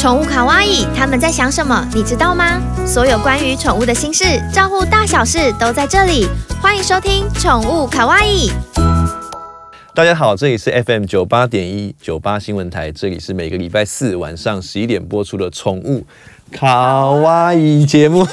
宠物卡哇伊，他们在想什么？你知道吗？所有关于宠物的心事，照顾大小事都在这里。欢迎收听《宠物卡哇伊》。大家好，这里是 FM 九八点一九八新闻台，这里是每个礼拜四晚上十一点播出的宠物卡哇伊节目。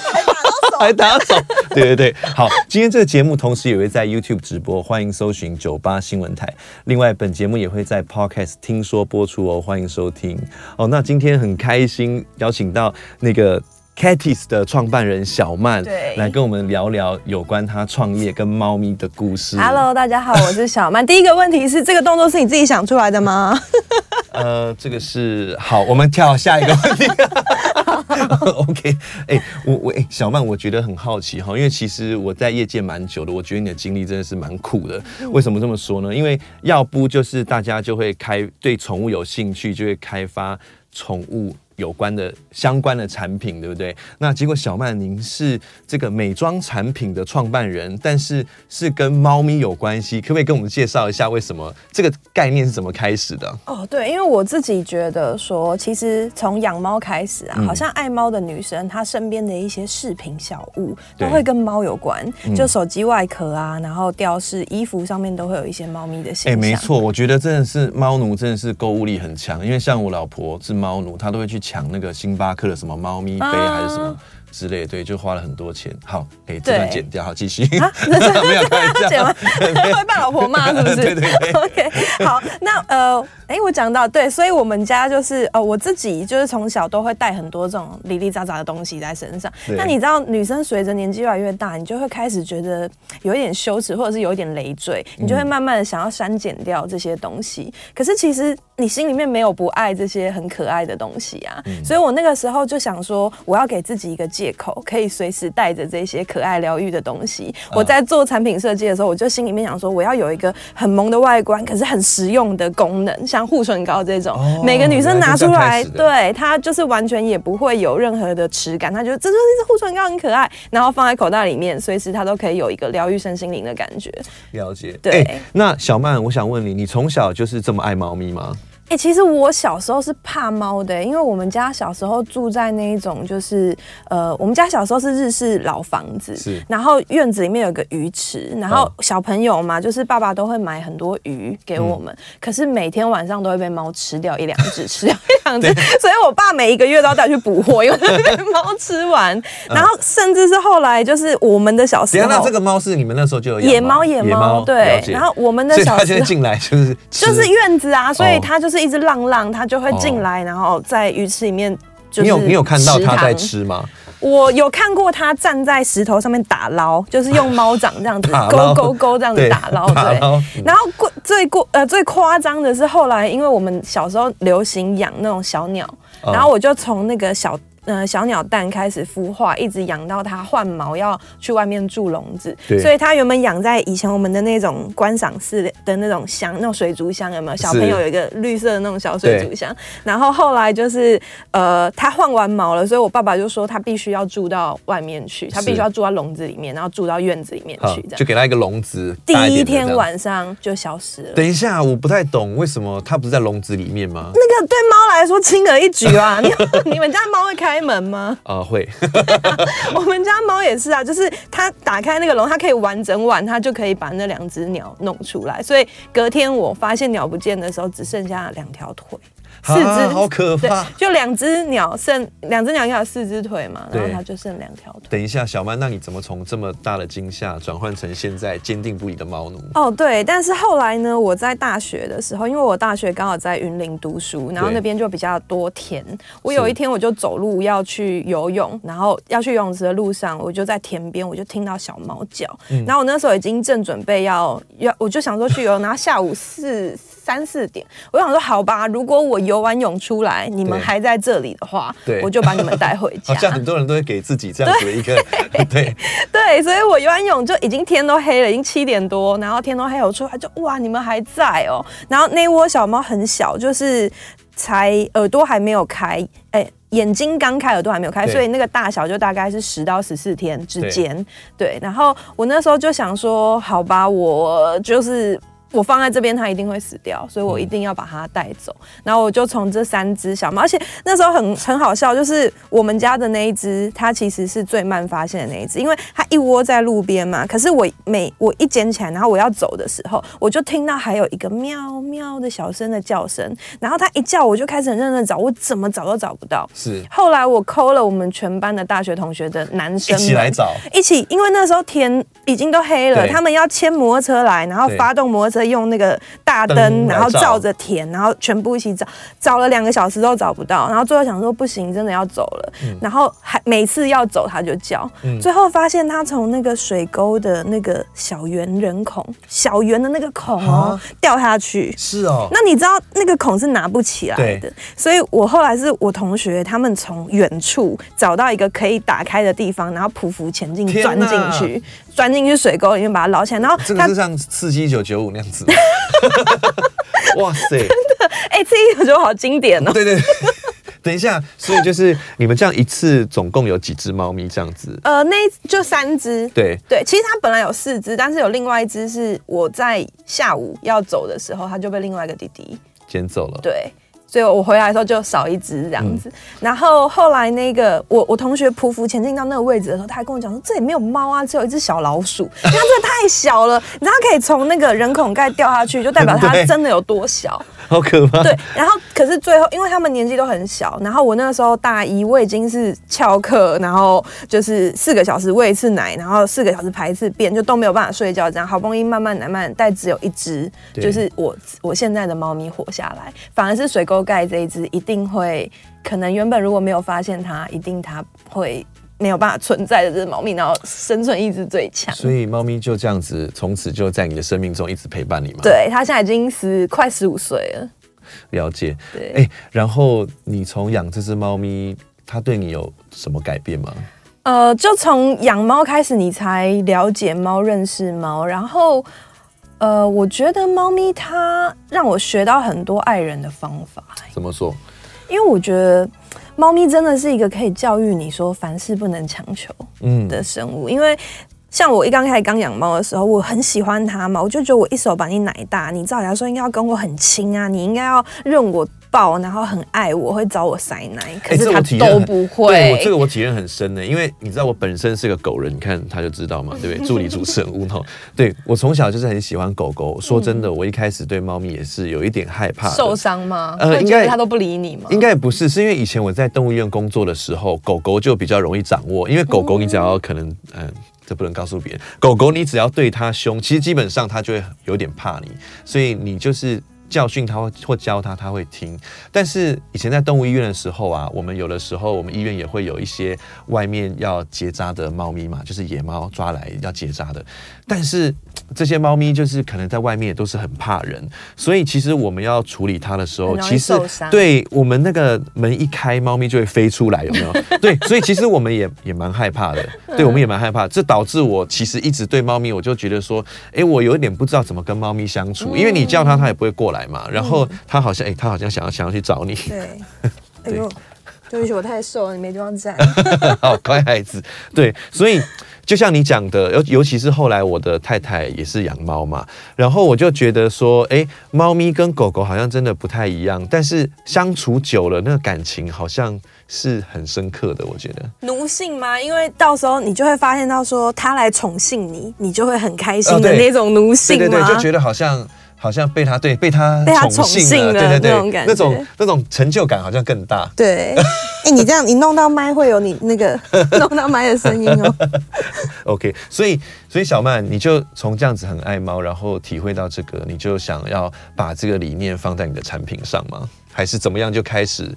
还打手，对对对，好，今天这个节目同时也会在 YouTube 直播，欢迎搜寻九八新闻台。另外，本节目也会在 Podcast 听说播出哦，欢迎收听哦。那今天很开心邀请到那个 Catties 的创办人小曼，对，来跟我们聊聊有关他创业跟猫咪的故事。Hello，大家好，我是小曼。第一个问题是，这个动作是你自己想出来的吗？呃，这个是好，我们跳下一个问题。OK，哎、欸，我我哎、欸，小曼，我觉得很好奇哈，因为其实我在业界蛮久的，我觉得你的经历真的是蛮酷的。为什么这么说呢？因为要不就是大家就会开对宠物有兴趣，就会开发宠物。有关的相关的产品，对不对？那结果小曼，您是这个美妆产品的创办人，但是是跟猫咪有关系，可不可以跟我们介绍一下为什么这个概念是怎么开始的？哦，对，因为我自己觉得说，其实从养猫开始啊，好像爱猫的女生，她身边的一些饰品小物都会跟猫有关，就手机外壳啊，然后吊饰、衣服上面都会有一些猫咪的形象。哎，没错，我觉得真的是猫奴，真的是购物力很强，因为像我老婆是猫奴，她都会去。抢那个星巴克的什么猫咪杯还是什么之类，对，就花了很多钱。好，可以，这段剪掉，好，继续。啊、没有开玩笑，会被老婆骂是不是？对 对对。OK，好，那呃，哎、欸，我讲到对，所以我们家就是呃，我自己就是从小都会带很多这种哩哩杂杂的东西在身上。那你知道，女生随着年纪越来越大，你就会开始觉得有一点羞耻，或者是有一点累赘，你就会慢慢的想要删减掉这些东西。嗯、可是其实。你心里面没有不爱这些很可爱的东西啊，嗯、所以我那个时候就想说，我要给自己一个借口，可以随时带着这些可爱疗愈的东西。我在做产品设计的时候，我就心里面想说，我要有一个很萌的外观，可是很实用的功能，像护唇膏这种，哦、每个女生拿出来，对它就是完全也不会有任何的耻感，她觉得这就是护唇膏很可爱，然后放在口袋里面，随时它都可以有一个疗愈身心灵的感觉。了解，对、欸。那小曼，我想问你，你从小就是这么爱猫咪吗？哎、欸，其实我小时候是怕猫的，因为我们家小时候住在那一种，就是呃，我们家小时候是日式老房子，是，然后院子里面有个鱼池，然后小朋友嘛，就是爸爸都会买很多鱼给我们，嗯、可是每天晚上都会被猫吃掉一两只，吃掉一两只，所以我爸每一个月都要带去补货，因为被猫吃完。然后甚至是后来就是我们的小时候，那这个猫是你们那时候就有野猫，野猫，对，然后我们的小时候，所以它进来就是就是院子啊，所以它就是。一只浪浪，它就会进来，然后在鱼池里面就是。你有你有看到它在吃吗？我有看过它站在石头上面打捞，就是用猫掌这样子 勾勾勾这样子打捞。对，然后过最过呃最夸张的是后来，因为我们小时候流行养那种小鸟，然后我就从那个小。呃，小鸟蛋开始孵化，一直养到它换毛要去外面住笼子，对所以它原本养在以前我们的那种观赏室的那种箱，那种水族箱有没有？小朋友有一个绿色的那种小水族箱，然后后来就是呃，它换完毛了，所以我爸爸就说它必须要住到外面去，它必须要住到笼子里面，然后住到院子里面去，这样就给它一个笼子。第一天晚上就消失了。等一下，我不太懂为什么它不是在笼子里面吗？那个对猫来说轻而易举啊，你 你们家猫会开？开门吗？啊、呃，会。我们家猫也是啊，就是它打开那个笼，它可以玩整晚，它就可以把那两只鸟弄出来。所以隔天我发现鸟不见的时候，只剩下两条腿。四只，好可怕！就两只鸟剩两只鸟应该有四只腿嘛，然后它就剩两条腿。等一下，小曼，那你怎么从这么大的惊吓转换成现在坚定不移的猫奴？哦，对，但是后来呢，我在大学的时候，因为我大学刚好在云林读书，然后那边就比较多田。我有一天我就走路要去游泳，然后要去游泳池的路上，我就在田边，我就听到小猫叫。然后我那时候已经正准备要要，我就想说去游泳，然后下午四。三四点，我想说好吧，如果我游完泳出来，你们还在这里的话，对，我就把你们带回家。好像很多人都会给自己这样子的一个 对对，对，所以我游完泳就已经天都黑了，已经七点多，然后天都黑，我出来就哇，你们还在哦。然后那窝小猫很小，就是才耳朵还没有开，哎、欸，眼睛刚开，耳朵还没有开，所以那个大小就大概是十到十四天之间。对，然后我那时候就想说，好吧，我就是。我放在这边，它一定会死掉，所以我一定要把它带走。嗯、然后我就从这三只小猫，而且那时候很很好笑，就是我们家的那一只，它其实是最慢发现的那一只，因为它一窝在路边嘛。可是我每我一捡起来，然后我要走的时候，我就听到还有一个喵喵的小声的叫声。然后它一叫，我就开始很认真找，我怎么找都找不到。是。后来我 call 了我们全班的大学同学的男生一起来找，一起，因为那时候天已经都黑了，他们要牵摩托车来，然后发动摩托车。用那个大灯，然后照。着田，然后全部一起找，找了两个小时都找不到，然后最后想说不行，真的要走了，嗯、然后还每次要走他就叫，嗯、最后发现他从那个水沟的那个小圆人孔，小圆的那个孔哦掉下去，是哦，那你知道那个孔是拿不起来的，所以我后来是我同学他们从远处找到一个可以打开的地方，然后匍匐前进钻进去。钻进去水沟里面把它捞起来，然后这个是像刺激一九九五那样子。哇塞！真的，哎、欸，刺激一九九五好经典哦。对对对，等一下，所以就是你们这样一次总共有几只猫咪这样子？呃，那就三只。对对，其实它本来有四只，但是有另外一只是我在下午要走的时候，它就被另外一个弟弟捡走了。对。所以我回来的时候就少一只这样子，嗯、然后后来那个我我同学匍匐前进到那个位置的时候，他还跟我讲说，这里没有猫啊，只有一只小老鼠，它真的太小了，你知道它可以从那个人孔盖掉下去，就代表它真的有多小。好可怕。对，然后可是最后，因为他们年纪都很小，然后我那个时候大一，我已经是翘课，然后就是四个小时喂一次奶，然后四个小时排一次便，就都没有办法睡觉，这样。好不容易慢慢来，慢慢但只有一只，就是我我现在的猫咪活下来，反而是水沟盖这一只一定会，可能原本如果没有发现它，一定它会没有办法存在的这只猫咪，然后生存意志最强。所以猫咪就这样子，从此就在你的生命中一直陪伴你吗？对，它现在已经十快十五岁了。了解。对。哎、欸，然后你从养这只猫咪，它对你有什么改变吗？呃，就从养猫开始，你才了解猫，认识猫，然后呃，我觉得猫咪它让我学到很多爱人的方法。怎么说？因为我觉得。猫咪真的是一个可以教育你说凡事不能强求的生物，嗯、因为像我一刚开始刚养猫的时候，我很喜欢它嘛，我就觉得我一手把你奶大，你照理来说应该要跟我很亲啊，你应该要认我。抱，然后很爱我，会找我塞奶，可是它都不会。欸、对我这个我体验很深的，因为你知道我本身是个狗人，你看他就知道嘛，对不对？助理主持人吴对我从小就是很喜欢狗狗。说真的，我一开始对猫咪也是有一点害怕。受伤吗？呃，应该他都不理你吗？应该不是，是因为以前我在动物医院工作的时候，狗狗就比较容易掌握，因为狗狗你只要可能，嗯、呃，这不能告诉别人，狗狗你只要对它凶，其实基本上它就会有点怕你，所以你就是。教训他或教他，他会听。但是以前在动物医院的时候啊，我们有的时候我们医院也会有一些外面要结扎的猫咪嘛，就是野猫抓来要结扎的。但是这些猫咪就是可能在外面也都是很怕人，所以其实我们要处理它的时候，其实对我们那个门一开，猫咪就会飞出来，有没有？对，所以其实我们也也蛮害怕的。对，我们也蛮害怕。这导致我其实一直对猫咪，我就觉得说，哎，我有一点不知道怎么跟猫咪相处，因为你叫它，它也不会过来嘛。然后他好像，哎，他好像想要想要去找你。对，哎呦，对不起，我太瘦了，你没地方站。好乖孩子，对，所以。就像你讲的，尤尤其是后来我的太太也是养猫嘛，然后我就觉得说，哎，猫咪跟狗狗好像真的不太一样，但是相处久了，那个感情好像是很深刻的。我觉得奴性吗？因为到时候你就会发现到说，它来宠幸你，你就会很开心的那种奴性对对，就觉得好像。好像被他对被他宠幸了，对对对，那种那种那种成就感好像更大。对，哎，你这样你弄到麦会有你那个 弄到麦的声音哦。OK，所以所以小曼，你就从这样子很爱猫，然后体会到这个，你就想要把这个理念放在你的产品上吗？还是怎么样就开始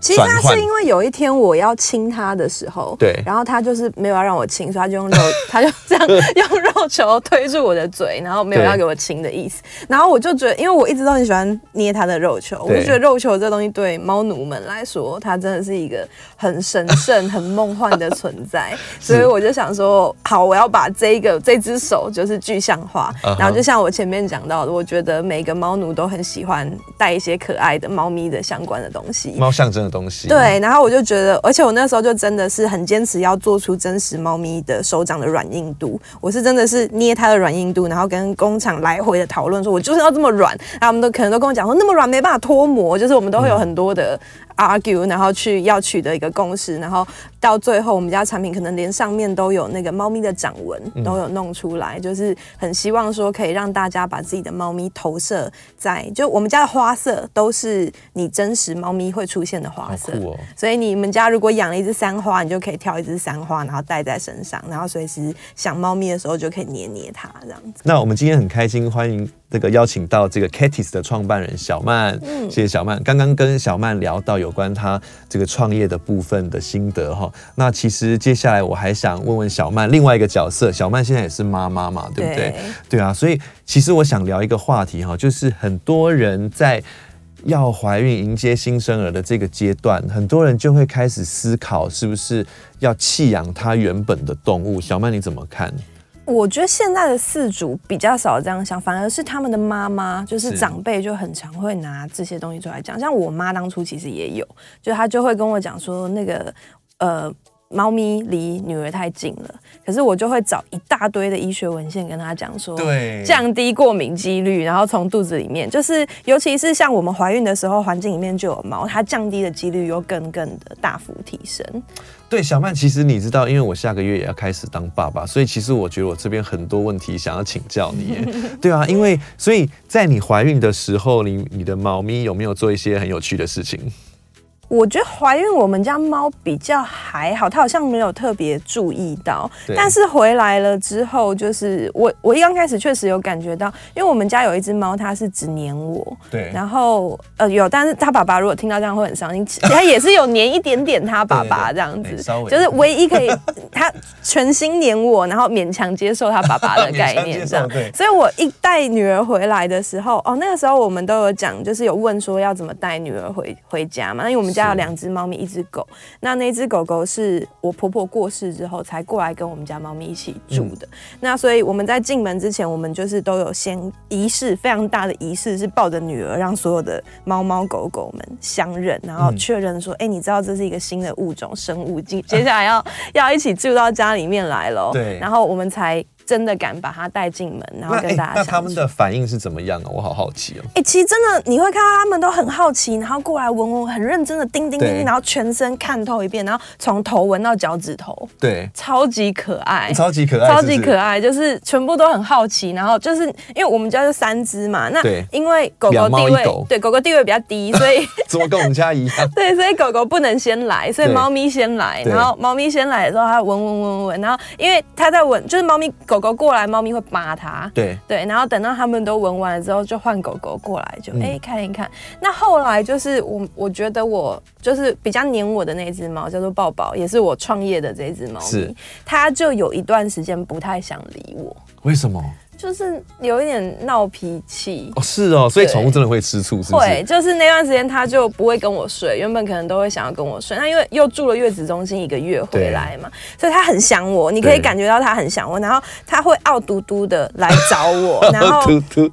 其实他是因为有一天我要亲他的时候，对，然后他就是没有要让我亲，所以他就用肉，他就这样用肉球推住我的嘴，然后没有要给我亲的意思。然后我就觉得，因为我一直都很喜欢捏他的肉球，我就觉得肉球这东西对猫奴们来说，它真的是一个很神圣、很梦幻的存在。所以我就想说，好，我要把这一个这只手就是具象化。Uh -huh. 然后就像我前面讲到的，我觉得每个猫奴都很喜欢带一些可爱的猫咪的相关的东西，猫象征的东西。对，然后我就觉得，而且我那时候就真的是很坚持要做出真实猫咪的手掌的软硬度。我是真的是捏它的软硬度，然后跟工厂来回的讨论，说我就是要这么软。然后我们都可能都跟我讲说，那么软没办法脱模，就是我们都会有很多的。argue，然后去要取得一个共识，然后到最后，我们家产品可能连上面都有那个猫咪的掌纹都有弄出来，嗯，就是很希望说可以让大家把自己的猫咪投射在，就我们家的花色都是你真实猫咪会出现的花色，哦，所以你们家如果养了一只三花，你就可以挑一只三花，然后戴在身上，然后随时想猫咪的时候就可以捏捏它这样子。那我们今天很开心，欢迎这个邀请到这个 Catties 的创办人小曼，嗯，谢谢小曼。刚刚跟小曼聊到有。关她这个创业的部分的心得哈，那其实接下来我还想问问小曼另外一个角色，小曼现在也是妈妈嘛，对不对？对啊，所以其实我想聊一个话题哈，就是很多人在要怀孕迎接新生儿的这个阶段，很多人就会开始思考是不是要弃养他原本的动物。小曼你怎么看？我觉得现在的四主比较少这样想，反而是他们的妈妈，就是长辈就很常会拿这些东西出来讲。像我妈当初其实也有，就她就会跟我讲说，那个呃。猫咪离女儿太近了，可是我就会找一大堆的医学文献跟他讲说，对，降低过敏几率，然后从肚子里面，就是尤其是像我们怀孕的时候，环境里面就有猫，它降低的几率又更更的大幅提升。对，小曼，其实你知道，因为我下个月也要开始当爸爸，所以其实我觉得我这边很多问题想要请教你。对啊，因为所以在你怀孕的时候，你你的猫咪有没有做一些很有趣的事情？我觉得怀孕我们家猫比较还好，它好像没有特别注意到。但是回来了之后，就是我我一刚开始确实有感觉到，因为我们家有一只猫，它是只黏我。对。然后呃有，但是它爸爸如果听到这样会很伤心。它也是有黏一点点它爸爸 这样子，就是唯一可以它全心黏我，然后勉强接受它爸爸的概念这样。对。所以我一带女儿回来的时候，哦那个时候我们都有讲，就是有问说要怎么带女儿回回家嘛，因为我们家。家有两只猫咪，一只狗。那那只狗狗是我婆婆过世之后才过来跟我们家猫咪一起住的。嗯。那所以我们在进门之前，我们就是都有先仪式，非常大的仪式，是抱着女儿，让所有的猫猫狗狗们相认，然后确认说：“哎、嗯欸，你知道这是一个新的物种生物，接接下来要要一起住到家里面来了。”对，然后我们才。真的敢把它带进门，然后跟大家、欸。那他们的反应是怎么样啊？我好好奇哦。哎、欸，其实真的你会看到他们都很好奇，然后过来闻闻，很认真的叮叮叮，然后全身看透一遍，然后从头闻到脚趾头。对，超级可爱，超级可爱，超级可爱，就是全部都很好奇。然后就是因为我们家就三只嘛，那因为狗狗地位对狗狗地位比较低，所以 怎么跟我们家一样？对，所以狗狗不能先来，所以猫咪先来。然后猫咪先来的时候，它闻闻闻闻，然后因为它在闻，就是猫咪狗狗狗过来，猫咪会扒它，对对，然后等到它们都闻完了之后，就换狗狗过来，就哎、欸、看一看。那后来就是我，我觉得我就是比较黏我的那只猫，叫做抱抱，也是我创业的这只猫咪，它就有一段时间不太想理我。为什么？就是有一点闹脾气哦，是哦，所以宠物真的会吃醋，是不是？会，就是那段时间它就不会跟我睡，原本可能都会想要跟我睡，那因为又住了月子中心一个月回来嘛，所以它很想我，你可以感觉到它很想我，然后它会傲嘟嘟的来找我，然后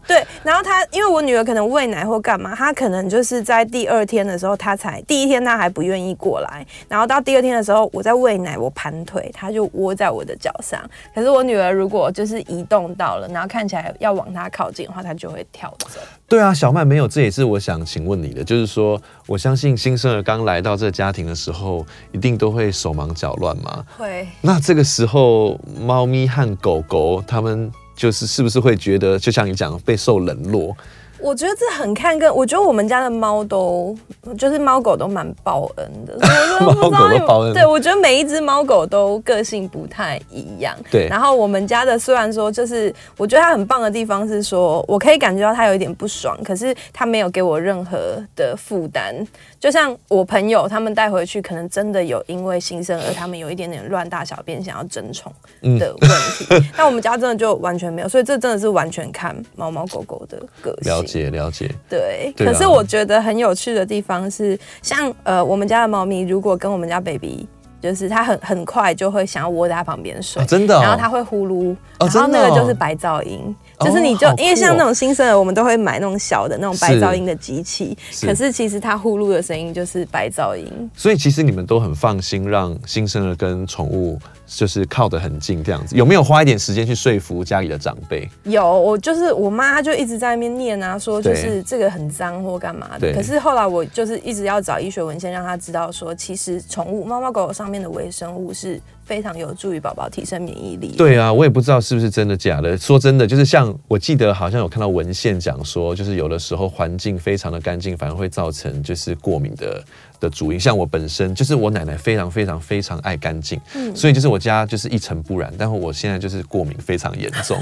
对，然后它因为我女儿可能喂奶或干嘛，它可能就是在第二天的时候，它才第一天它还不愿意过来，然后到第二天的时候，我在喂奶，我盘腿，它就窝在我的脚上，可是我女儿如果就是移动到了。然后看起来要往它靠近的话，它就会跳走。对啊，小曼没有，这也是我想请问你的，就是说，我相信新生儿刚来到这个家庭的时候，一定都会手忙脚乱嘛。会。那这个时候，猫咪和狗狗，他们就是是不是会觉得，就像你讲，备受冷落？我觉得这很看个，我觉得我们家的猫都就是猫狗都蛮报恩的。猫狗都报恩。对，我觉得每一只猫狗都个性不太一样。对。然后我们家的虽然说就是，我觉得它很棒的地方是说，我可以感觉到它有一点不爽，可是它没有给我任何的负担。就像我朋友他们带回去，可能真的有因为新生儿他们有一点点乱大小便，想要争宠的问题。嗯、但我们家真的就完全没有，所以这真的是完全看猫猫狗狗的个性。了解了解。对。可是我觉得很有趣的地方是，像呃我们家的猫咪，如果跟我们家 baby。就是它很很快就会想要窝在它旁边睡，哦，真的，哦，然后它会呼噜，哦，然后那个就是白噪音，哦，就是你就，哦，因为像那种新生儿，我们都会买那种小的那种白噪音的机器，可是其实它呼噜的声音就是白噪音，所以其实你们都很放心让新生儿跟宠物。就是靠得很近这样子，有没有花一点时间去说服家里的长辈？有，我就是我妈就一直在那边念啊，说就是这个很脏或干嘛的。可是后来我就是一直要找医学文献，让她知道说，其实宠物猫猫狗狗上面的微生物是非常有助于宝宝提升免疫力。对啊，我也不知道是不是真的假的。说真的，就是像我记得好像有看到文献讲说，就是有的时候环境非常的干净，反而会造成就是过敏的。的主因，像我本身就是我奶奶非常非常非常爱干净，嗯，所以就是我家就是一尘不染。但是我现在就是过敏非常严重，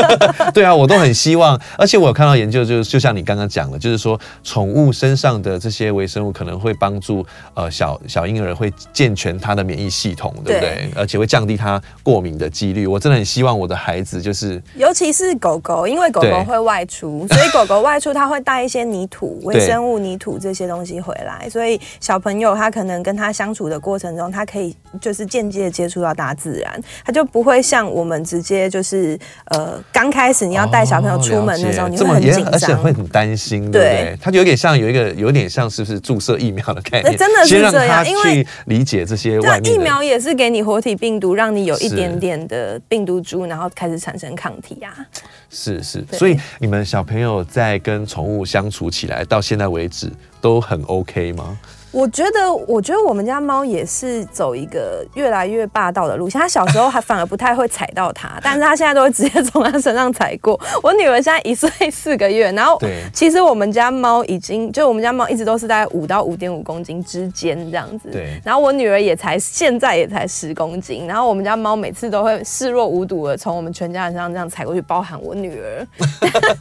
对啊，我都很希望，而且我有看到研究，就是就像你刚刚讲的，就是说宠物身上的这些微生物可能会帮助呃小小婴儿会健全他的免疫系统，对不对？对，而且会降低他过敏的几率。我真的很希望我的孩子就是，尤其是狗狗，因为狗狗会外出，所以狗狗外出它会带一些泥土、微生物泥土这些东西回来，所以。小朋友他可能跟他相处的过程中，他可以就是间接接触到大自然，他就不会像我们直接就是呃刚开始你要带小朋友出门的时候，你会很紧张，而且会很担心，对不对？他就有点像有一个有点像是不是注射疫苗的概念？真的是这样，因为理解这些外面疫苗也是给你活体病毒，让你有一点点的病毒株，然后开始产生抗体啊。是是，所以你们小朋友在跟宠物相处起来到现在为止都很 OK 吗？我觉得，我觉得我们家猫也是走一个越来越霸道的路线。它小时候还反而不太会踩到它，但是它现在都会直接从它身上踩过。我女儿现在一岁四个月，然后其实我们家猫已经，就我们家猫一直都是在五到五点五公斤之间这样子。对。然后我女儿也才现在也才十公斤，然后我们家猫每次都会视若无睹的从我们全家人身上这样踩过去，包含我女儿。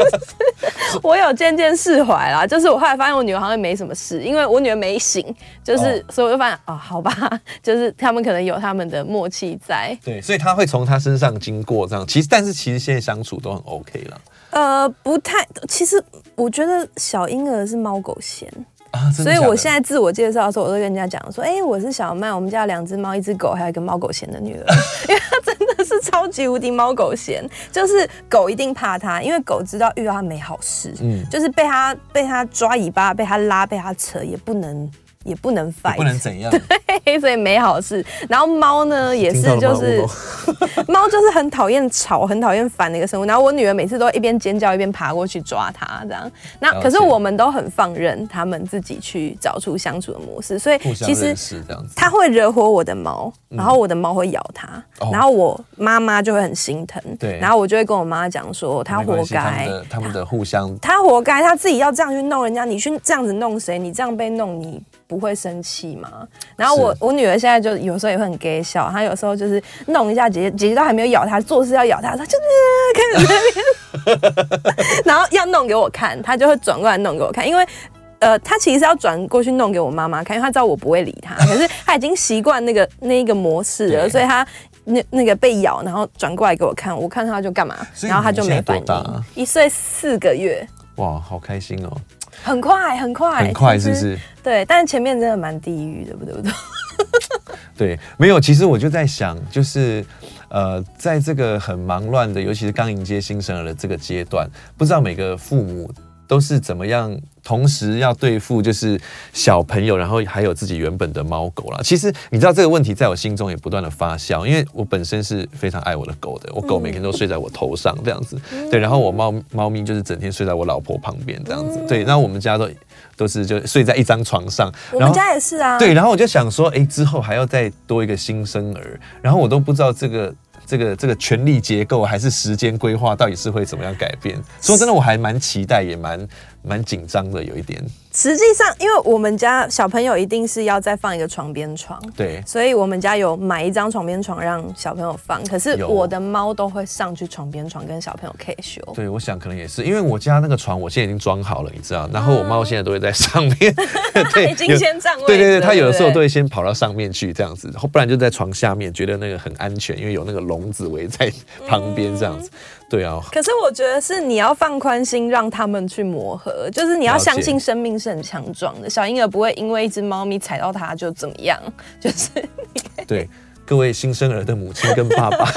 我有渐渐释怀啦，就是我后来发现我女儿好像没什么事，因为我女儿没醒。就是，哦、所以我就发现，哦，好吧，就是他们可能有他们的默契在。对，所以他会从他身上经过这样，其实，但是其实现在相处都很 OK 了。呃，不太，其实我觉得小婴儿是猫狗嫌。啊、所以我现在自我介绍的时候，我都跟人家讲说，哎、欸，我是小曼，我们家有两只猫，一只狗，还有一个猫狗嫌的女儿，因为他真的 是超级无敌猫狗嫌，就是狗一定怕它，因为狗知道遇到它没好事，嗯，就是被它被它抓尾巴，被它拉，被它扯，也不能。也不能 fight，不能怎样，对，所以没好事。然后猫呢，也是就是 猫就是很讨厌吵，很讨厌烦的一个生物。然后我女儿每次都一边尖叫一边爬过去抓它，这样。那可是我们都很放任它们自己去找出相处的模式。所以其实它会惹火我的猫，然后我的猫会咬它，然后我妈妈就会很心疼。对，然后我就会跟我妈讲说，它活该，他们的互相，它活该，它自己要这样去弄人家，你去这样子弄谁？你这样被弄你。不会生气吗？然后我我女儿现在就有时候也会很搞笑，她有时候就是弄一下姐姐，姐姐都还没有咬她，做事要咬她，她就是开始在那边，然后要弄给我看，她就会转过来弄给我看，因为呃，她其实要转过去弄给我妈妈看，因为她知道我不会理她，可是她已经习惯那个那一个模式了，所以她那那个被咬，然后转过来给我看，我看她就干嘛，然后她就没反应，一岁四个月，哇，好开心哦。很快，很快，很快，是不是？对，但是前面真的蛮地狱的，不对不对？对，没有。其实我就在想，就是呃，在这个很忙乱的，尤其是刚迎接新生儿的这个阶段，不知道每个父母。都是怎么样？同时要对付就是小朋友，然后还有自己原本的猫狗啦。其实你知道这个问题在我心中也不断的发酵，因为我本身是非常爱我的狗的，我狗每天都睡在我头上这样子，对，然后我猫猫咪就是整天睡在我老婆旁边这样子，对，然后我们家都都是就睡在一张床上，我们家也是啊，对，然后我就想说，哎，之后还要再多一个新生儿，然后我都不知道这个。这个这个权力结构还是时间规划，到底是会怎么样改变？说真的，我还蛮期待，也蛮蛮紧张的，有一点。实际上，因为我们家小朋友一定是要再放一个床边床，对，所以我们家有买一张床边床让小朋友放。可是我的猫都会上去床边床跟小朋友 K 修。对，我想可能也是，因为我家那个床我现在已经装好了，你知道，然后我猫现在都会在上面，对，已经先占位。对对对，它有的时候都会先跑到上面去这样子，不然就在床下面，觉得那个很安全，因为有那个笼子围在旁边这样子。对啊。可是我觉得是你要放宽心，让他们去磨合，就是你要相信生命是很强壮的。小婴儿不会因为一只猫咪踩到它就怎么样，就是对各位新生儿的母亲跟爸爸，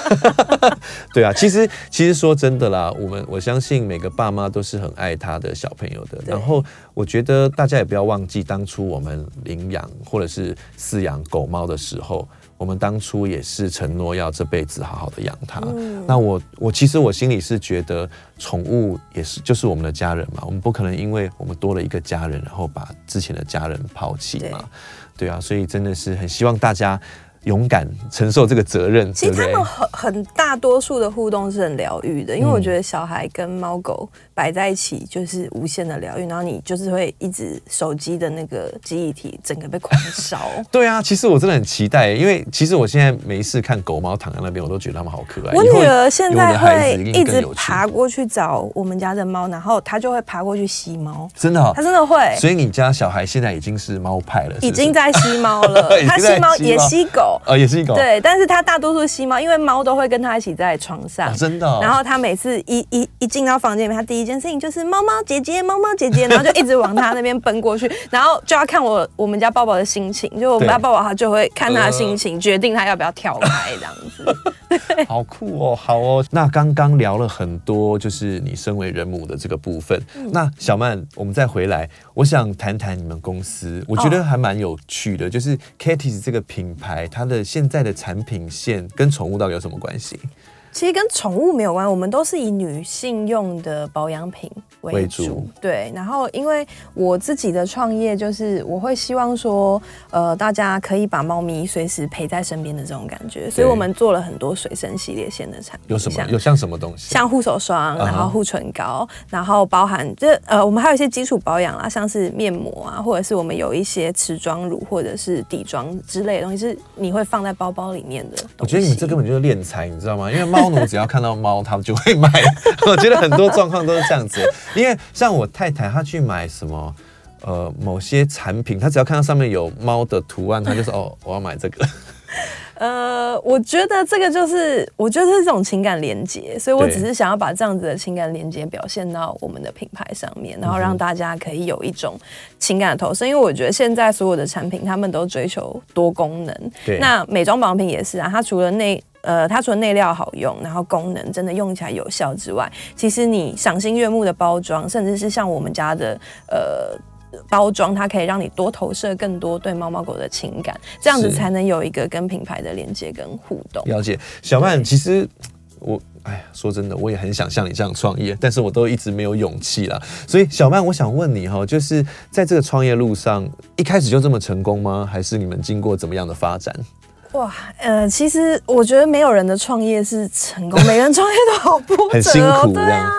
对啊，其实其实说真的啦，我们我相信每个爸妈都是很爱他的小朋友的。然后我觉得大家也不要忘记当初我们领养或者是饲养狗猫的时候。我们当初也是承诺要这辈子好好的养它。嗯、那我我其实我心里是觉得，宠物也是就是我们的家人嘛。我们不可能因为我们多了一个家人，然后把之前的家人抛弃嘛。对，对啊，所以真的是很希望大家。勇敢承受这个责任。其实他们很很大多数的互动是很疗愈的，因为我觉得小孩跟猫狗摆在一起就是无限的疗愈，然后你就是会一直手机的那个记忆体整个被狂烧。对啊，其实我真的很期待，因为其实我现在没事看狗猫躺在那边，我都觉得它们好可爱。我女儿现在会一直爬过去找我们家的猫，然后她就会爬过去吸猫。真的、哦，它真的会。所以你家小孩现在已经是猫派了是是？已经在吸猫了，它吸猫也吸狗。啊、哦，也是一狗。对，但是它大多数吸猫，因为猫都会跟它一起在床上，哦、真的、哦。然后它每次一一一进到房间里面，它第一件事情就是猫猫姐姐，猫猫姐姐，然后就一直往它那边奔过去，然后就要看我我们家抱抱的心情，就我们家抱抱它就会看它的心情，呃、决定它要不要跳开这样子。好酷哦，好哦。那刚刚聊了很多，就是你身为人母的这个部分。嗯、那小曼，我们再回来，我想谈谈你们公司，我觉得还蛮有趣的，哦、就是 Katies 这个品牌，它的现在的产品线跟宠物到底有什么关系？其实跟宠物没有关，我们都是以女性用的保养品为主。对，然后因为我自己的创业，就是我会希望说，呃，大家可以把猫咪随时陪在身边的这种感觉，所以我们做了很多水生系列线的产品。有什么？有像什么东西？像护手霜，然后护唇膏，然后包含这呃，我们还有一些基础保养啦，像是面膜啊，或者是我们有一些持妆乳或者是底妆之类的东西，是你会放在包包里面的。我觉得你们这根本就是敛财，你知道吗？因为猫。我只要看到猫，他们就会买。我觉得很多状况都是这样子，因为像我太太，她去买什么呃某些产品，她只要看到上面有猫的图案，她就说哦，我要买这个。呃，我觉得这个就是，我觉得是这种情感连接，所以我只是想要把这样子的情感连接表现到我们的品牌上面，然后让大家可以有一种情感的投射。因为我觉得现在所有的产品，他们都追求多功能。对。那美妆保养品也是啊，它除了内呃，它除了内料好用，然后功能真的用起来有效之外，其实你赏心悦目的包装，甚至是像我们家的呃。包装它可以让你多投射更多对猫猫狗的情感，这样子才能有一个跟品牌的连接跟互动。了解，小曼，其实我哎呀，说真的，我也很想像你这样创业，但是我都一直没有勇气啦。所以，小曼，我想问你哈，就是在这个创业路上，一开始就这么成功吗？还是你们经过怎么样的发展？哇，呃，其实我觉得没有人的创业是成功，每个人创业都好波折，很辛苦，对啊。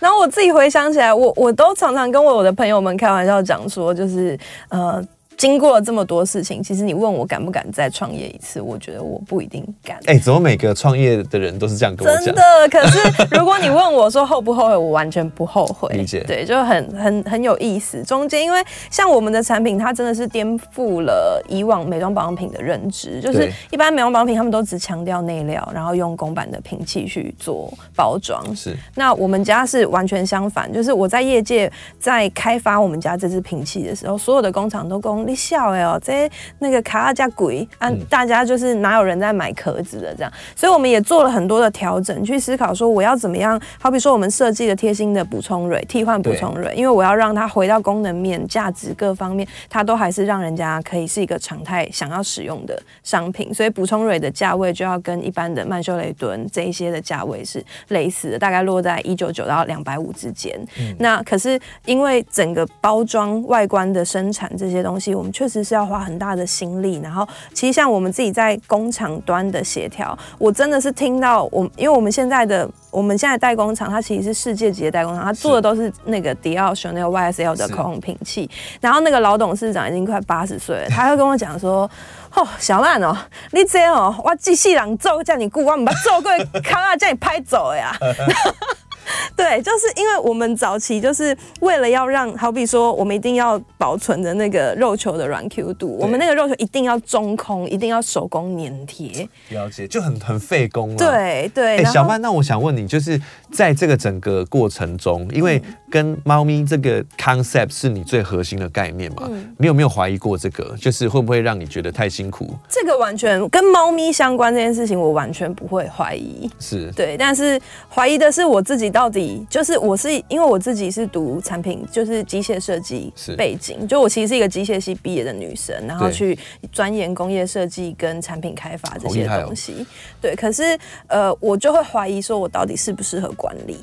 然后我自己回想起来，我我都常常跟我的朋友们开玩笑讲说，就是呃。经过了这么多事情，其实你问我敢不敢再创业一次，我觉得我不一定敢。哎、欸，怎么每个创业的人都是这样跟我讲？真的，可是如果你问我说后不后悔，我完全不后悔。理解，对，就很很很有意思。中间因为像我们的产品，它真的是颠覆了以往美妆保养品的认知，就是一般美妆保养品他们都只强调内料，然后用公版的瓶器去做包装。是，那我们家是完全相反，就是我在业界在开发我们家这支瓶器的时候，所有的工厂都跟你笑哎哦，这那个卡拉加鬼啊，大家就是哪有人在买壳子的这样，所以我们也做了很多的调整，去思考说我要怎么样。好比说我们设计了贴心的补充蕊、替换补充蕊，因为我要让它回到功能面、价值各方面，它都还是让人家可以是一个常态想要使用的商品。所以补充蕊的价位就要跟一般的曼秀雷敦这一些的价位是类似的，大概落在一九九到两百五之间。嗯、那可是因为整个包装外观的生产这些东西。我们确实是要花很大的心力。然后，其实像我们自己在工厂端的协调，我真的是听到我，因为我们现在的我们现在代工厂，它其实是世界级的代工厂，它做的都是那个迪奥、Chanel、YSL 的口红瓶器。然后那个老董事长已经快八十岁了，他会跟我讲说。哦，小曼哦，你这哦，我机器人做叫你顾，我唔把做过，卡啊叫你拍走呀。对，就是因为我们早期就是为了要让，好比说，我们一定要保存的那个肉球的软 Q 度，我们那个肉球一定要中空，一定要手工粘贴。了解，就很很费工了。对对。哎、欸，小曼，那我想问你，就是在这个整个过程中，因为跟猫咪这个 concept 是你最核心的概念嘛？嗯、你有没有怀疑过这个？就是会不会让你觉得太辛苦？这个完全跟猫咪相关这件事情，我完全不会怀疑。是对，但是怀疑的是我自己到底。就是我是因为我自己是读产品，就是机械设计背景，就我其实是一个机械系毕业的女生，然后去钻研工业设计跟产品开发这些东西。哦、对，可是呃，我就会怀疑说，我到底适不适合管理？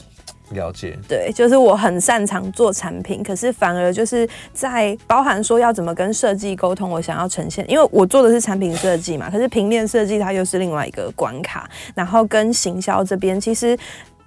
了解。对，就是我很擅长做产品，可是反而就是在包含说要怎么跟设计沟通，我想要呈现，因为我做的是产品设计嘛，可是平面设计它又是另外一个关卡，然后跟行销这边其实。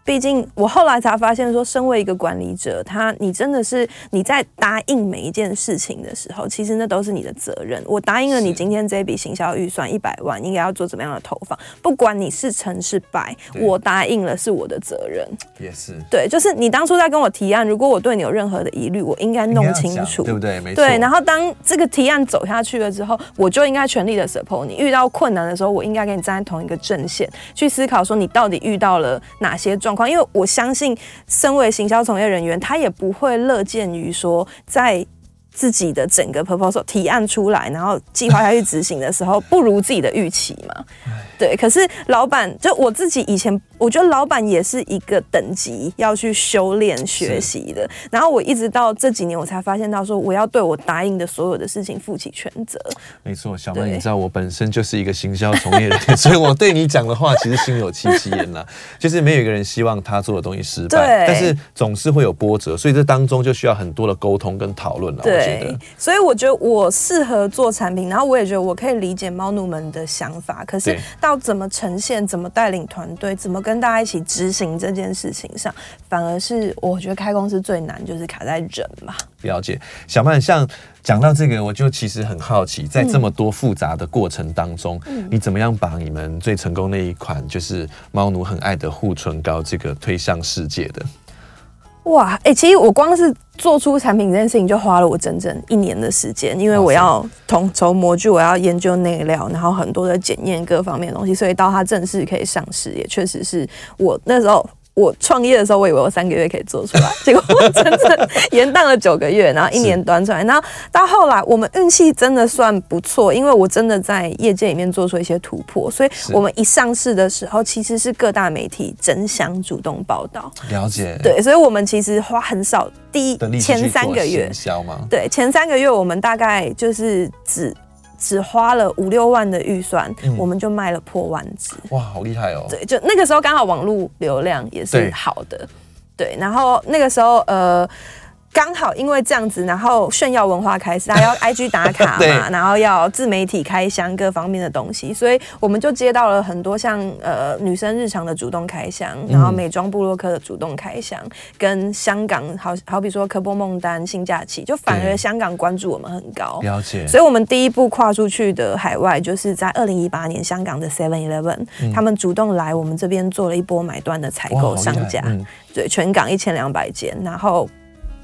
毕竟，我后来才发现，说身为一个管理者，他你真的是你在答应每一件事情的时候，其实那都是你的责任。我答应了你今天这笔行销预算一百万，应该要做怎么样的投放，不管你是成是败，我答应了是我的责任。也是对，就是你当初在跟我提案，如果我对你有任何的疑虑，我应该弄清楚，对不对？没错。对，然后当这个提案走下去了之后，我就应该全力的 support 你。遇到困难的时候，我应该跟你站在同一个阵线，去思考说你到底遇到了哪些状因为我相信，身为行销从业人员，他也不会乐见于说在。自己的整个 proposal 提案出来，然后计划下去执行的时候，不如自己的预期嘛？对。可是老板，就我自己以前，我觉得老板也是一个等级要去修炼学习的。然后我一直到这几年，我才发现到说，我要对我答应的所有的事情负起全责。没错，小曼，你知道我本身就是一个行销从业人员，所以我对你讲的话其实心有戚戚焉呐。就是没有一个人希望他做的东西失败，对但是总是会有波折，所以这当中就需要很多的沟通跟讨论了。对。对，所以我觉得我适合做产品，然后我也觉得我可以理解猫奴们的想法。可是到怎么呈现、怎么带领团队、怎么跟大家一起执行这件事情上，反而是我觉得开公司最难，就是卡在人嘛。了解，小曼，像讲到这个，我就其实很好奇，在这么多复杂的过程当中，嗯、你怎么样把你们最成功那一款，就是猫奴很爱的护唇膏，这个推向世界的？哇，哎、欸，其实我光是做出产品这件事情就花了我整整一年的时间，因为我要统筹模具，我要研究内料，然后很多的检验各方面的东西，所以到它正式可以上市，也确实是我那时候。我创业的时候，我以为我三个月可以做出来，结果我整整延宕了九个月，然后一年端出来。然后到后来，我们运气真的算不错，因为我真的在业界里面做出一些突破，所以我们一上市的时候，其实是各大媒体争相主动报道。了解。对，所以我们其实花很少，第一前三个月，对，前三个月我们大概就是只。只花了五六万的预算，嗯、我们就卖了破万只。哇，好厉害哦！对，就那个时候刚好网络流量也是好的，对，对，然后那个时候呃。刚好因为这样子，然后炫耀文化开始，还要 IG 打卡嘛，然后要自媒体开箱各方面的东西，所以我们就接到了很多像呃女生日常的主动开箱，然后美妆部落客的主动开箱，嗯、跟香港好好比说科波梦丹性假期，就反而香港关注我们很高，了解。所以我们第一步跨出去的海外，就是在二零一八年香港的 Seven Eleven，嗯、他们主动来我们这边做了一波买断的采购上架，嗯、对，全港一千两百间，然后。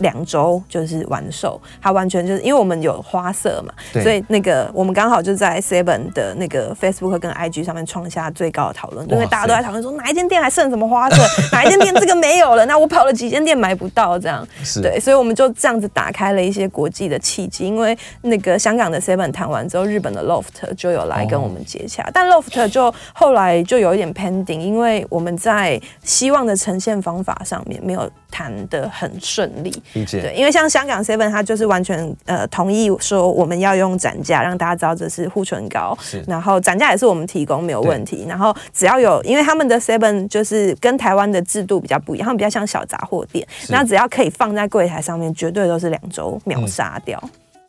两周就是完售，它完全就是因为我们有花色嘛，所以那个我们刚好就在 Seven 的那个 Facebook 跟 IG 上面创下最高的讨论，因为大家都在讨论说哪一间店还剩什么花色，哪一间店这个没有了，那我跑了几间店买不到这样，是。对，所以我们就这样子打开了一些国际的契机，因为那个香港的 Seven 谈完之后，日本的 Loft 就有来跟我们接洽，哦、但 Loft 就后来就有一点 pending，因为我们在希望的呈现方法上面没有谈的很顺利。理解。对，因为像香港 Seven，它就是完全呃同意说我们要用展架让大家知道这是护唇膏，是然后展架也是我们提供没有问题，然后只要有，因为他们的 Seven 就是跟台湾的制度比较不一样，他们比较像小杂货店，是那只要可以放在柜台上面，绝对都是两周秒杀掉。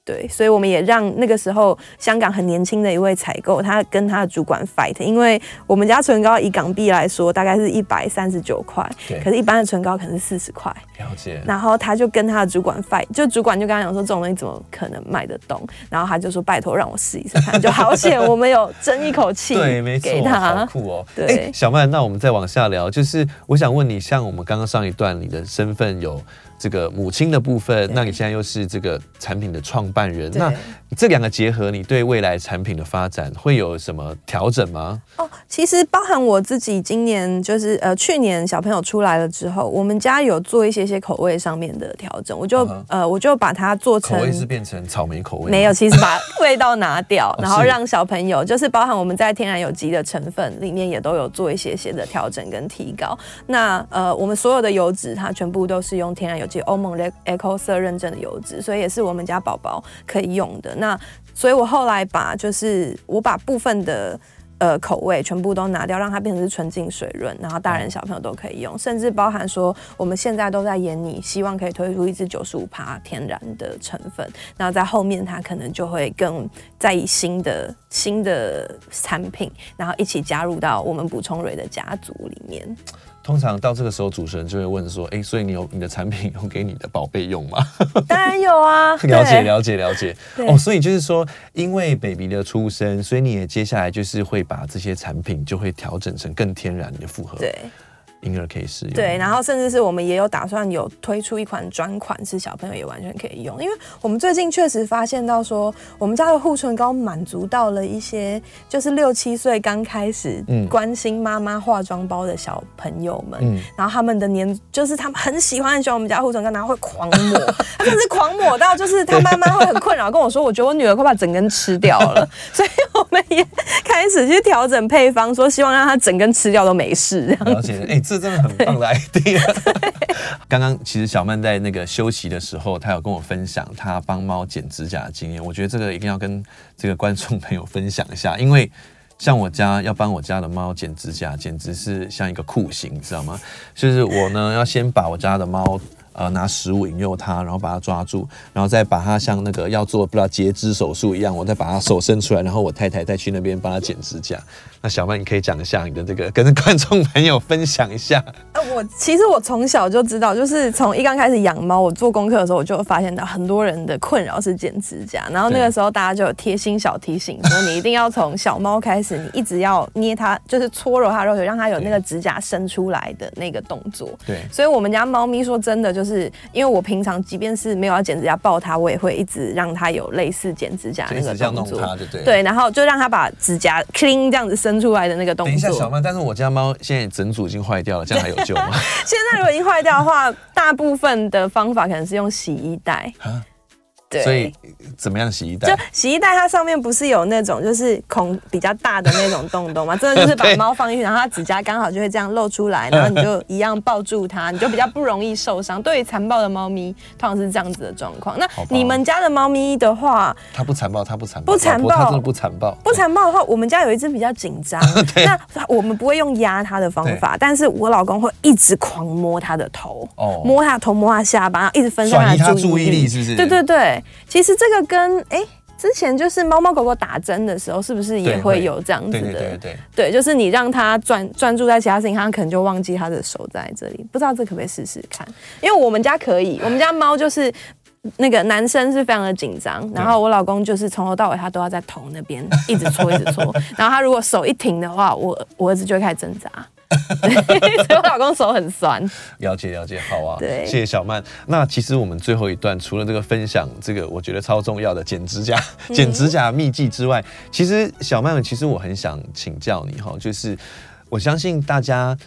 对，所以我们也让那个时候香港很年轻的一位采购，他跟他的主管 fight，因为我们家唇膏以港币来说，大概是一百三十九块，可是一般的唇膏可能是四十块。了解。然后他就跟他的主管 fight，就主管就跟他讲说，这种东西怎么可能卖得动？然后他就说拜托让我试一试看，就好险我们有争一口气，对，没错，给他好酷哦。对、欸，小曼，那我们再往下聊，就是我想问你，像我们刚刚上一段，你的身份有。这个母亲的部分，那你现在又是这个产品的创办人，那这两个结合，你对未来产品的发展会有什么调整吗？哦，其实包含我自己今年就是呃去年小朋友出来了之后，我们家有做一些些口味上面的调整，我就、uh-huh. 呃我就把它做成口味是变成草莓口味，没有，其实把味道拿掉，然后让小朋友就是包含我们在天然有机的成分里面也都有做一些些的调整跟提高。那呃我们所有的油脂它全部都是用天然有机。欧盟的 EcoCert 认证的油脂，所以也是我们家宝宝可以用的。那所以我后来把就是我把部分的呃口味全部都拿掉，让它变成是纯净水润，然后大人小朋友都可以用，甚至包含说我们现在都在研拟，希望可以推出一支九十五趴天然的成分。那在后面它可能就会更在意新的新的产品，然后一起加入到我们补充蕊的家族里面。通常到这个时候，主持人就会问说：“哎、欸，所以你有你的产品有给你的宝贝用吗？”当然有啊，了解了解了解。哦，所以就是说，因为 baby 的出生，所以你也接下来就是会把这些产品就会调整成更天然的复合。对。婴儿可以使用，对，然后甚至是我们也有打算有推出一款专款，是小朋友也完全可以用。因为我们最近确实发现到说，我们家的护唇膏满足到了一些就是六七岁刚开始关心妈妈化妆包的小朋友们，嗯、然后他们的年就是他们很喜欢很喜欢我们家护唇膏，然后会狂抹，他 甚至狂抹到就是他妈妈会很困扰，跟我说，我觉得我女儿快把整根吃掉了，所以我们也开始去调整配方，说希望让她整根吃掉都没事这样子。了解，哎、欸，这真的很棒的 idea。刚刚其实小曼在那个休息的时候，她有跟我分享她帮猫剪指甲的经验。我觉得这个一定要跟这个观众朋友分享一下，因为像我家要帮我家的猫剪指甲，简直是像一个酷刑，你知道吗？就是我呢要先把我家的猫。呃，拿食物引诱它，然后把它抓住，然后再把它像那个要做不知道截肢手术一样，我再把它手伸出来，然后我太太再去那边帮它剪指甲。那小曼，你可以讲一下你的这个，跟观众朋友分享一下。呃，我其实我从小就知道，就是从一刚开始养猫，我做功课的时候，我就发现到很多人的困扰是剪指甲。然后那个时候大家就有贴心小提醒，说你一定要从小猫开始，你一直要捏它，就是搓揉它肉球，让它有那个指甲伸出来的那个动作。对，所以我们家猫咪说真的就。就是因为我平常即便是没有要剪指甲抱它，我也会一直让它有类似剪指甲那个动作，对，对，然后就让它把指甲 clean 这样子伸出来的那个动作。等一下，小曼，但是我家猫现在整组已经坏掉了，这样还有救吗？现在如果已经坏掉的话，大部分的方法可能是用洗衣袋。对，所以怎么样洗衣袋？就洗衣袋，它上面不是有那种就是孔比较大的那种洞洞吗？真的就是把猫放进去，然后它指甲刚好就会这样露出来，然后你就一样抱住它，你就比较不容易受伤。对于残暴的猫咪，通常是这样子的状况。那你们家的猫咪的话，它不残暴，它不残暴，不残暴，它真的不残暴。不残暴的话，我们家有一只比较紧张，那我们不会用压它的方法，但是我老公会一直狂摸它的头，哦，摸它头，摸它下巴，一直分散它的注意力，是不是？对对对。其实这个跟哎、欸，之前就是猫猫狗狗打针的时候，是不是也会有这样子的？对对对对，对，就是你让它专专注在其他事情，它可能就忘记它的手在这里。不知道这可不可以试试看？因为我们家可以，我们家猫就是那个男生是非常的紧张，然后我老公就是从头到尾他都要在头那边一直搓一直搓，然后他如果手一停的话，我我儿子就会开始挣扎。所以我老公手很酸。了解了解，好啊，对，谢谢小曼。那其实我们最后一段除了这个分享这个我觉得超重要的剪指甲、剪指甲秘技之外，其实小曼，其实我很想请教你哈，就是我相信大家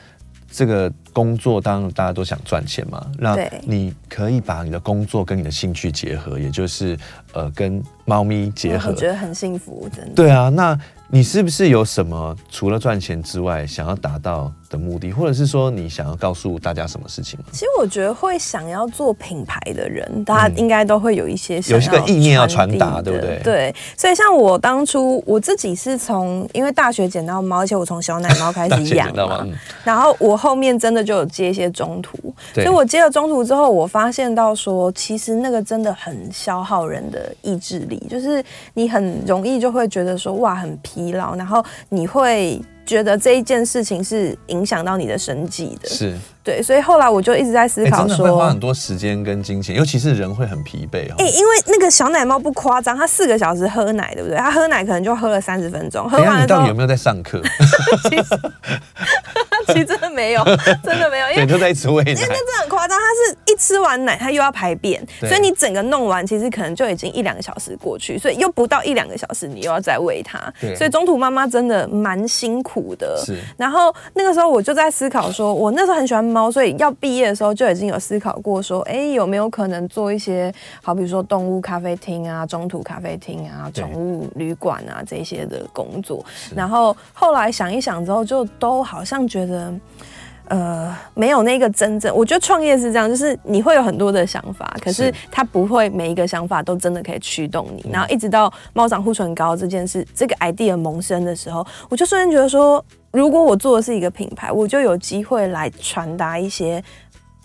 这个工作当然大家都想赚钱嘛，那你可以把你的工作跟你的兴趣结合，也就是呃跟猫咪结合，我觉得很幸福，真的。对啊，那。你是不是有什么除了赚钱之外想要达到的目的，或者是说你想要告诉大家什么事情？其实我觉得会想要做品牌的人，大家应该都会有一些想有一个意念要传达，对不对？对，所以像我当初我自己是从因为大学捡到猫，而且我从小奶猫开始 养嘛，然后我后面真的就有接一些中途，所以我接了中途之后，我发现到说，其实那个真的很消耗人的意志力，就是你很容易就会觉得说，哇，很疲劳，然后你会。觉得这一件事情是影响到你的生计的，是对，所以后来我就一直在思考说，欸、真的会花很多时间跟金钱，尤其是人会很疲惫哦。哎、欸，因为那个小奶猫不夸张，它四个小时喝奶，对不对？它喝奶可能就喝了三十分钟，喝完了你到底有没有在上课？其实 其实真的没有，真的没有，因为都在吃喂奶。那真的很夸张，它是一吃完奶，它又要排便，所以你整个弄完，其实可能就已经一两个小时过去，所以又不到一两个小时，你又要再喂它，所以中途妈妈真的蛮辛苦。的，是。然后那个时候我就在思考说，我那时候很喜欢猫，所以要毕业的时候就已经有思考过说，哎，有没有可能做一些，好比如说动物咖啡厅啊、中途咖啡厅啊、宠物旅馆啊这些的工作。然后后来想一想之后，就都好像觉得。呃，没有那个真正，我觉得创业是这样，就是你会有很多的想法，可是它不会每一个想法都真的可以驱动你。然后一直到猫掌护唇膏这件事，这个 idea 萌生的时候，我就瞬间觉得说，如果我做的是一个品牌，我就有机会来传达一些。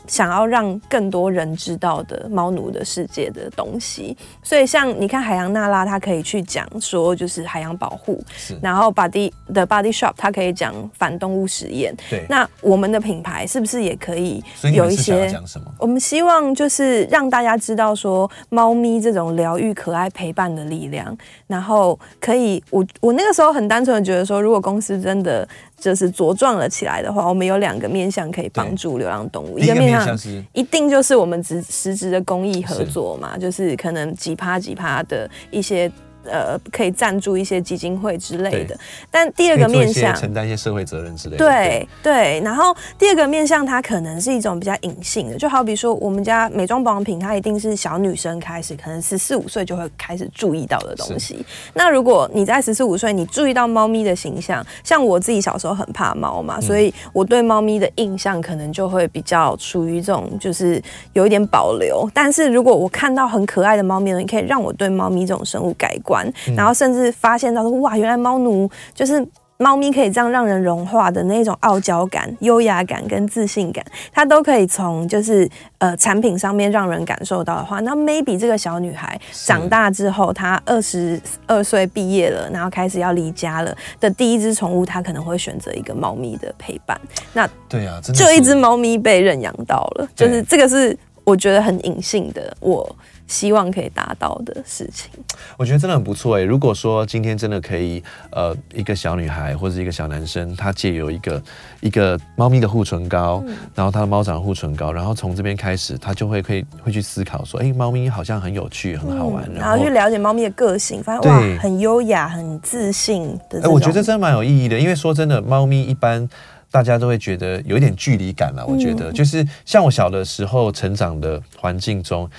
想要让更多人知道的猫奴的世界的东西，所以像你看海洋娜拉，它可以去讲说就是海洋保护，然后 Body The Body Shop 它可以讲反动物实验。对，那我们的品牌是不是也可以有一些？讲什么？我们希望就是让大家知道说猫咪这种疗愈、可爱、陪伴的力量，然后可以，我我那个时候很单纯的觉得说，如果公司真的。就是茁壮了起来的话，我们有两个面向可以帮助流浪动物。一个面向一定就是我们实实质的公益合作嘛，就是可能几趴几趴的一些。呃，可以赞助一些基金会之类的，但第二个面向承担一些社会责任之类的。对对，然后第二个面向它可能是一种比较隐性的，就好比说我们家美妆保养品，它一定是小女生开始，可能十四五岁就会开始注意到的东西。那如果你在十四五岁，你注意到猫咪的形象，像我自己小时候很怕猫嘛，所以我对猫咪的印象可能就会比较处于这种，就是有一点保留。但是如果我看到很可爱的猫咪，你可以让我对猫咪这种生物改观。然后甚至发现到说，哇，原来猫奴就是猫咪可以这样让人融化的那种傲娇感、优雅感跟自信感，它都可以从就是呃产品上面让人感受到的话，那 maybe 这个小女孩长大之后，她二十二岁毕业了，然后开始要离家了的第一只宠物，她可能会选择一个猫咪的陪伴。那对啊，就一只猫咪被认养到了，就是这个是我觉得很隐性的我。希望可以达到的事情，我觉得真的很不错哎。如果说今天真的可以，呃，一个小女孩或者一个小男生，他借由一个一个猫咪的护唇膏，嗯、然后他的猫掌护唇膏，然后从这边开始，他就会可以会去思考说，哎、欸，猫咪好像很有趣，很好玩，嗯、然，后去了解猫咪的个性，发现哇，很优雅，很自信的。哎、欸，我觉得真的蛮有意义的，因为说真的，猫咪一般大家都会觉得有一点距离感了。我觉得、嗯、就是像我小的时候成长的环境中。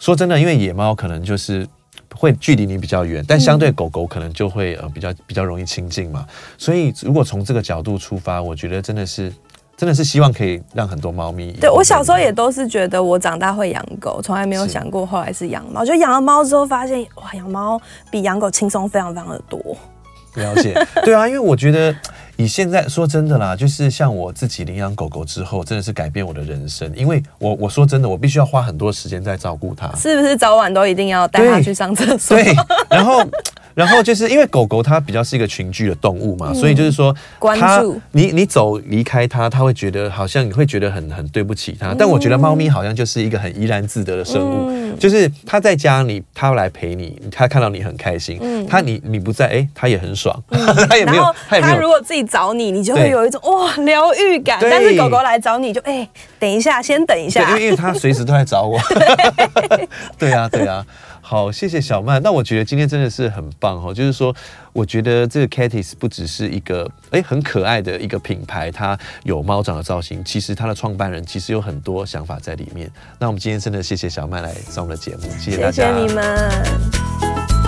说真的，因为野猫可能就是会距离你比较远，但相对狗狗可能就会呃比较比较容易亲近嘛。所以如果从这个角度出发，我觉得真的是真的是希望可以让很多猫咪。对，我小时候也都是觉得我长大会养狗，从来没有想过后来是养猫。就养了猫之后发现，哇，养猫比养狗轻松非常非常的多。了解，对啊，因为我觉得。以现在说真的啦，就是像我自己领养狗狗之后，真的是改变我的人生。因为我我说真的，我必须要花很多时间在照顾它，是不是早晚都一定要带它去上厕所？对，然后。然后就是因为狗狗它比较是一个群居的动物嘛，嗯、所以就是说，关注你你走离开它，它会觉得好像你会觉得很很对不起它。但我觉得猫咪好像就是一个很怡然自得的生物，嗯、就是它在家里，它来陪你，它看到你很开心，嗯、它你你不在，哎，它也很爽，嗯、它也没有，它也没有。它如果自己找你，你就会有一种哇疗愈感。但是狗狗来找你就哎，等一下，先等一下，因为因为它随时都在找我。对，对啊，对啊。好，谢谢小曼。那我觉得今天真的是很棒哦，就是说，我觉得这个 Catties 不只是一个哎很可爱的一个品牌，它有猫掌的造型，其实它的创办人其实有很多想法在里面。那我们今天真的谢谢小曼来上我们的节目，谢谢大家，谢谢你们。